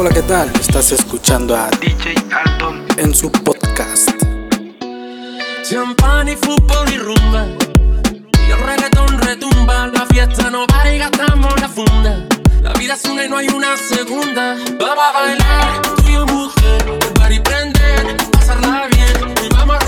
Hola, ¿qué tal? Estás escuchando a DJ Alton en su podcast. Champán y fútbol y rumba. Y el reggaetón retumba. La fiesta no va y gastamos la funda. La vida es una y no hay una segunda. Vamos a bailar, tú y mujer. El party prender, pasarla bien. Y vamos a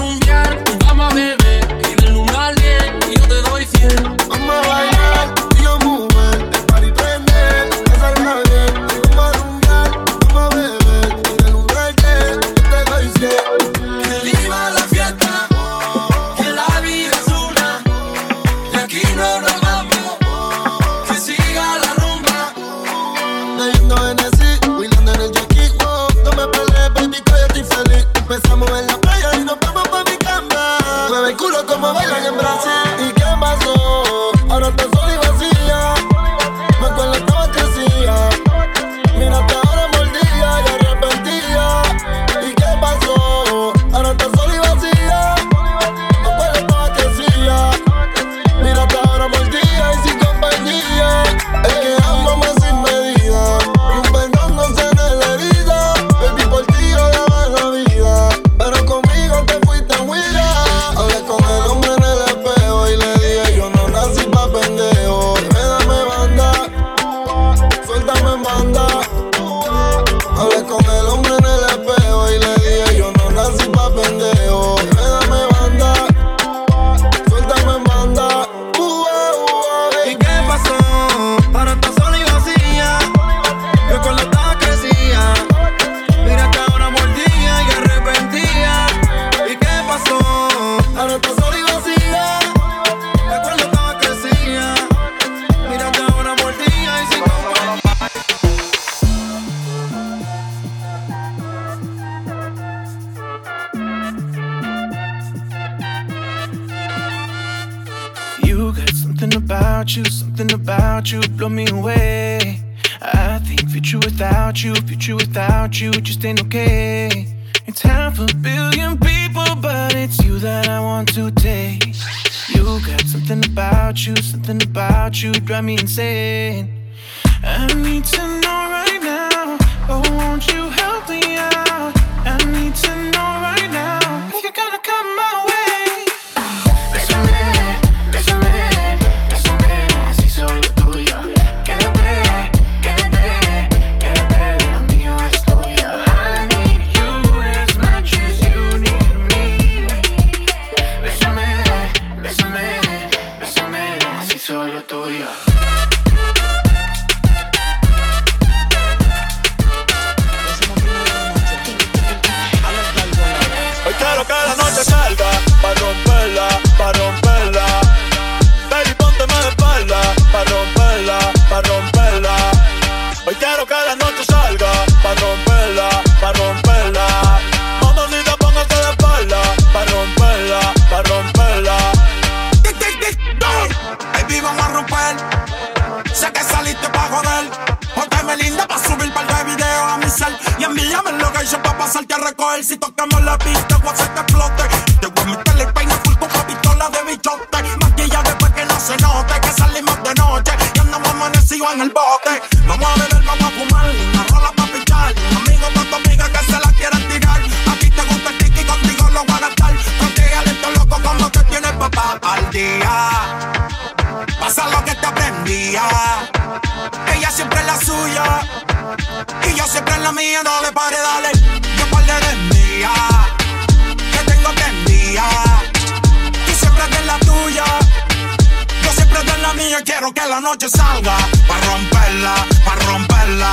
about you, something about you blow me away. I think future without you, future without you just ain't okay. It's half a billion people, but it's you that I want to taste. You got something about you, something about you drive me insane. I need to know right now, oh won't you help me out? Solo romper. Sé que saliste pa' joder. Pónteme linda pa' subir par de videos a mi cel. Y envíame lo que yo pa' pasarte a recoger. Si tocamos la pista, voy a hacer que explote. Te voy a meter el peine full con una pistola de bichote. Maquilla después que no se note. Que salimos de noche y andamos amanecidos en el bote. Vamos a beber, vamos a fumar. Una rola pa' pichar. Amigo tu amiga que se la quieran tirar. A ti te gusta el tiki, contigo lo voy a gastar. Protégale esto loco como que tienes papá al día. Ella siempre es la suya. Y yo siempre es la mía. No le pare, dale. Yo par de mía. Que tengo prendida. Tú siempre eres la tuya. Yo siempre de la mía. Quiero que la noche salga. Pa' romperla, pa' romperla.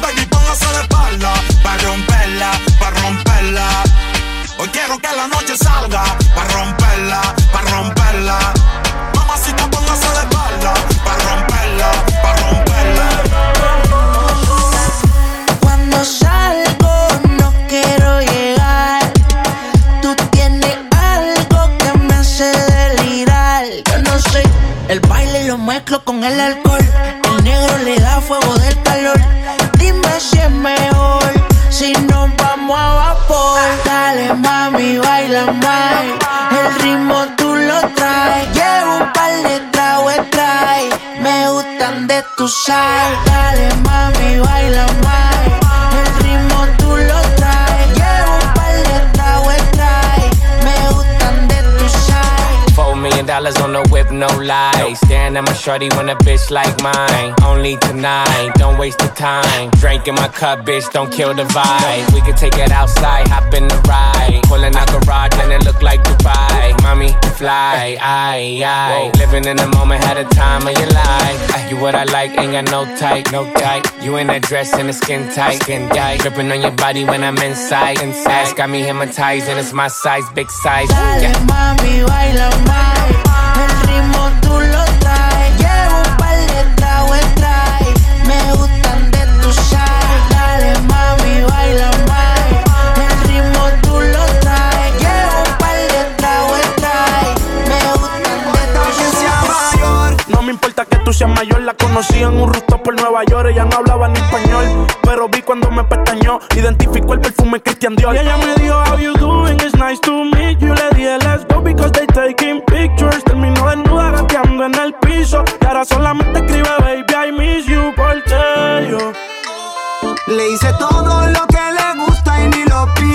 Baby, póngase de espalda. Pa' romperla, pa' romperla. Hoy quiero que la noche salga. Pa' romperla, pa' romperla. Mamacita, tu. Dale mami, baila dollars on the whip, no lie. Staring at my shorty when a bitch like mine. Only tonight, don't waste the time. Drink in my cup, bitch, don't kill the vibe. We can take it outside, hop in the ride. Pulling out garage and it look like Dubai. Mommy, fly, aye, aye. Living in the moment, had a time of your life. You what I like, ain't got no tight, no tight. You in that dress and the skin tight, skin tight. Dripping on your body when I'm inside, inside. Got me hypnotized and it's my size, big size. Dale, Yeah. mami, baila más. Me importa que tú seas mayor, la conocí en un rooftop por Nueva York. Ella no hablaba ni español, pero vi cuando me pestañeó. Identificó el perfume Christian Dior. Y ella me dijo, How you doing? It's nice to meet you. Le dije, Let's go because they taking pictures. Terminó desnuda gateando en el piso. Y ahora solamente escribe, Baby, I miss you. Porque yo. Le hice todo lo que le gusta y ni lo pidió.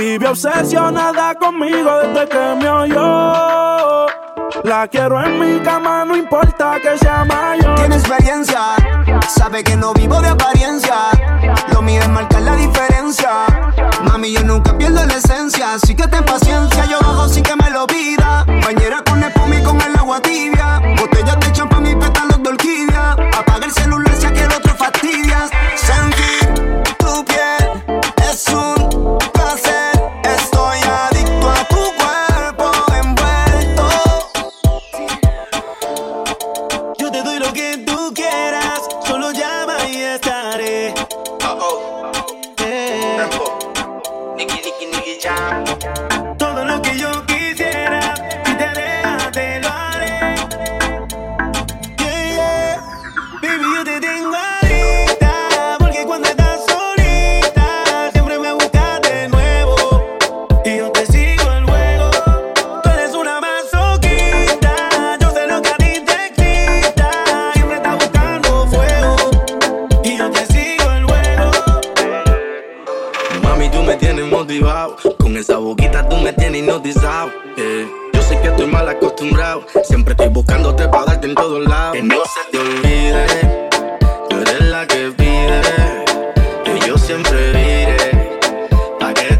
Vive obsesionada conmigo desde que me oyó. La quiero en mi cama, no importa que sea mayor. Tiene experiencia, sabe que no vivo de apariencia. Lo mío es marcar la diferencia. Mami, yo nunca pierdo la esencia, así que ten paciencia. Yo bajo sin que me lo pida.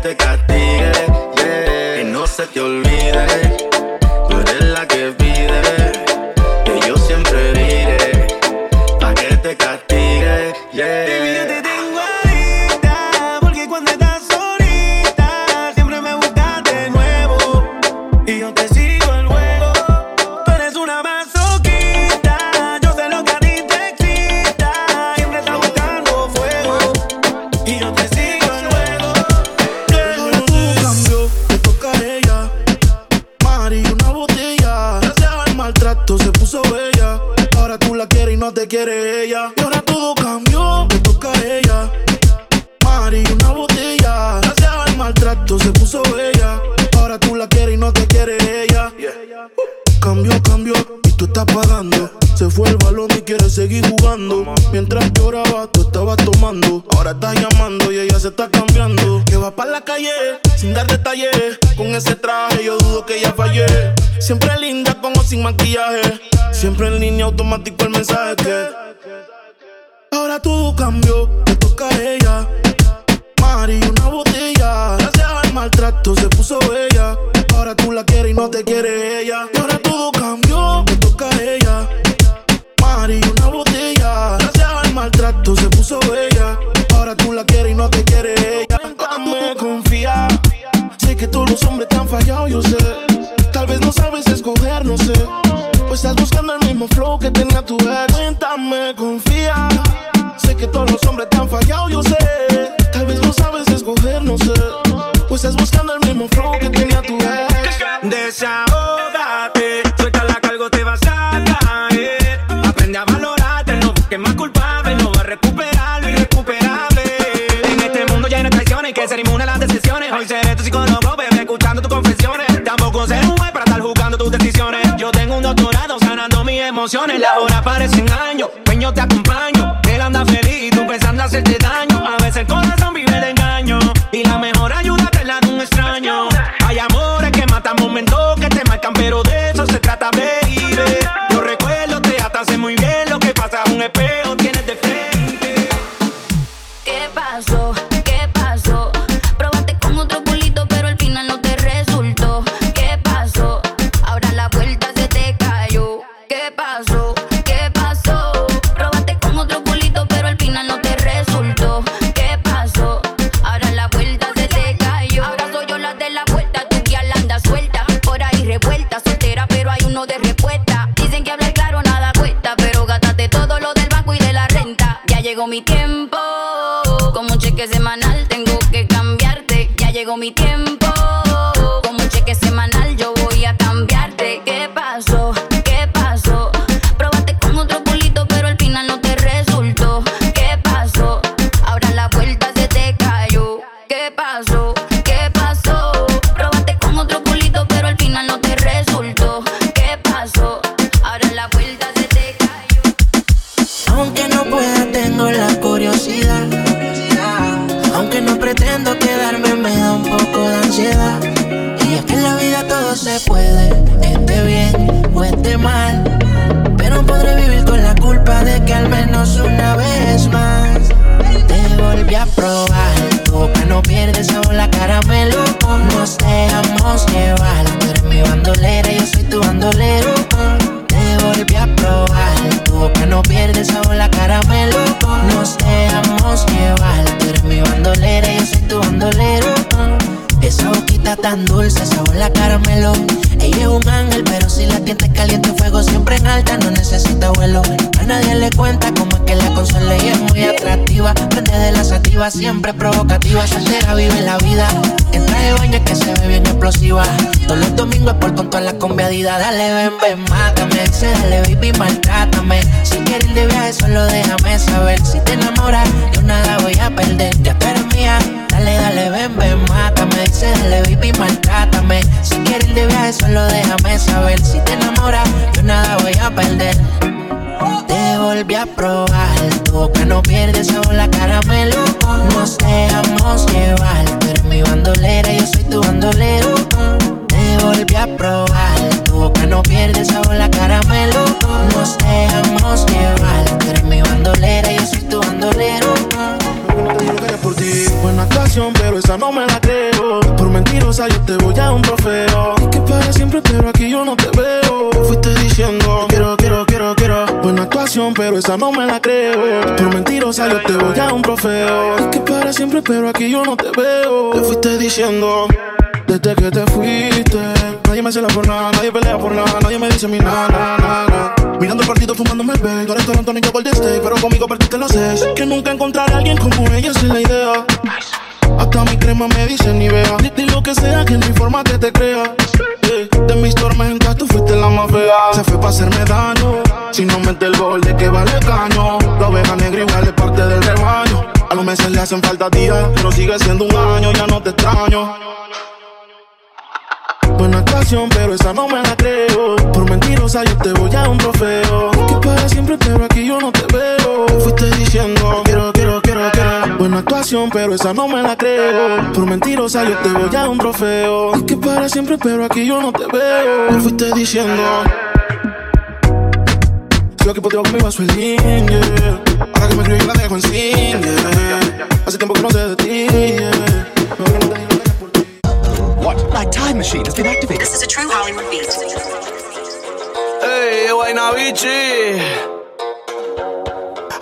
Te castigue. yeah. Que no se te olvide. Ella. Y ahora todo cambió, te toca a ella. Mari, una botella. Gracias al maltrato se puso bella. Ahora tú la quieres y no te quiere ella. Cambió, cambió y tú estás pagando. Se fue el balón y quiere seguir jugando. Mientras lloraba, tú estabas tomando. Ahora estás llamando y ella se está cambiando. Que va para la calle sin dar detalles. Con ese traje yo dudo que ella fallé. Siempre linda con o sin maquillaje. Siempre en línea automático el mensaje. Ahora todo cambió, te toca a ella. Mari, una botella. Gracias al maltrato se puso bella. Ahora tú la quieres y no te quiere ella. Y ahora todo cambió, te toca a ella. Mari, una botella. Gracias al maltrato se puso bella. Ahora tú la quieres y no te quiere ella. Dame confía. Sé que todos los hombres te han fallado, yo sé. Tal vez no sabes escoger, no sé. Pues estás buscando el mismo flow que tenía tu ex. Cuéntame, confía. Sé que todos los hombres te han fallado, yo sé. Tal vez no sabes escoger, no sé. Pues estás buscando el mismo flow que tenía tu ex. Desahógate, suelta la cargo, te vas a caer. Aprende a valorarte, no busques más culpable, no va a recuperar lo irrecuperable. En este mundo lleno de traiciones, hay que ser inmune a las decisiones. Hoy seré emociones. La hora parecen años, yo te semanal tengo que cambiarte. Ya llegó mi tiempo. Aunque no pretendo quedarme, me da un poco de ansiedad. Y es que en la vida todo se puede, esté bien o esté mal. Pero podré vivir con la culpa de que al menos una vez más te volví a probar. Tu boca no pierde sabor, la caramelo. Nos dejamos llevar. Tú eres mi bandolera, yo soy tu bandolero. Te volví a probar. Tu boca no pierde sabor, la caramelo. Nos dejamos llevar. Tan dulce, sabor la caramelo. Ella es un ángel, pero si la tiente caliente, fuego siempre en alta, no necesita vuelo. A nadie le cuenta cómo es que la consola ella es muy atractiva. Prende de la sativa, siempre provocativa. Soltera vive la vida. En traje de baño que se ve bien explosiva. Todos los domingos por con toda la combiadida. Dale, ven, ven, mátame. Dice, dale, baby, maltrátame. Si quieres ir de viaje, solo déjame saber. Si te enamoras, yo nada voy a solo déjame saber. Si te enamoras, yo nada voy a perder. Te volví a probar, tu boca no pierde sabor, la caramelo. Nos dejamos llevar, eres mi bandolera, yo soy tu bandolero. Te volví a probar, tu boca no pierde sabor, la caramelo. Nos dejamos llevar, eres mi bandolera, yo Pero esa no me la creo. Por mentirosa yo te voy a un trofeo. Y que para siempre, pero aquí yo no te veo. Fuiste diciendo, quiero, quiero, quiero, quiero. Buena actuación, pero esa no me la creo. Por mentirosa yo te voy a un trofeo. Y que para siempre, pero aquí yo no te veo. Te fuiste diciendo. Desde que te fuiste, nadie me cela por nada, nadie pelea por nada, nadie me dice mi nada, nada, nada. Mirando el partido fumándome el bag, ahora Toronto ni yo pero conmigo perdiste los seis. Que nunca encontraré a alguien como ella, es la idea. Hasta mi crema me dice ni vea. Di, lo que sea, que no hay forma que te crea. Eh, De mis tormentas tú fuiste la más fea. Se fue pa' hacerme daño. Si no mete el gol, ¿de qué vale caño? La oveja negra igual es parte del rebaño. A los meses le hacen falta días, pero sigue siendo un año, ya no te extraño. Buena actuación, pero esa no me la creo. Por mentirosa yo te voy a un trofeo. Que para siempre, pero aquí yo no te veo. Fuiste diciendo, quiero, quiero, quiero, pero esa no me la creo. Por mentirosa yo te voy a dar un trofeo. Que para siempre, pero aquí yo no te veo. Fuiste diciendo. Yo que contigo conmigo a su línea. Ahora que me escribí la dejo en cine. Hace tiempo que no sé de ti. yeah. What? My time machine has been activated. This is a true Hollywood beat. Ey, vaina bichi.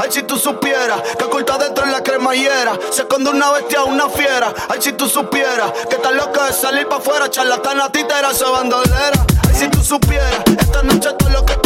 Ay, si tú supieras que oculta dentro en la cremallera se esconde una bestia, una fiera. Ay, si tú supieras que tan loca de salir pa' afuera, charlatana, títera, esa bandolera. Ay, si tú supieras esta noche todo lo que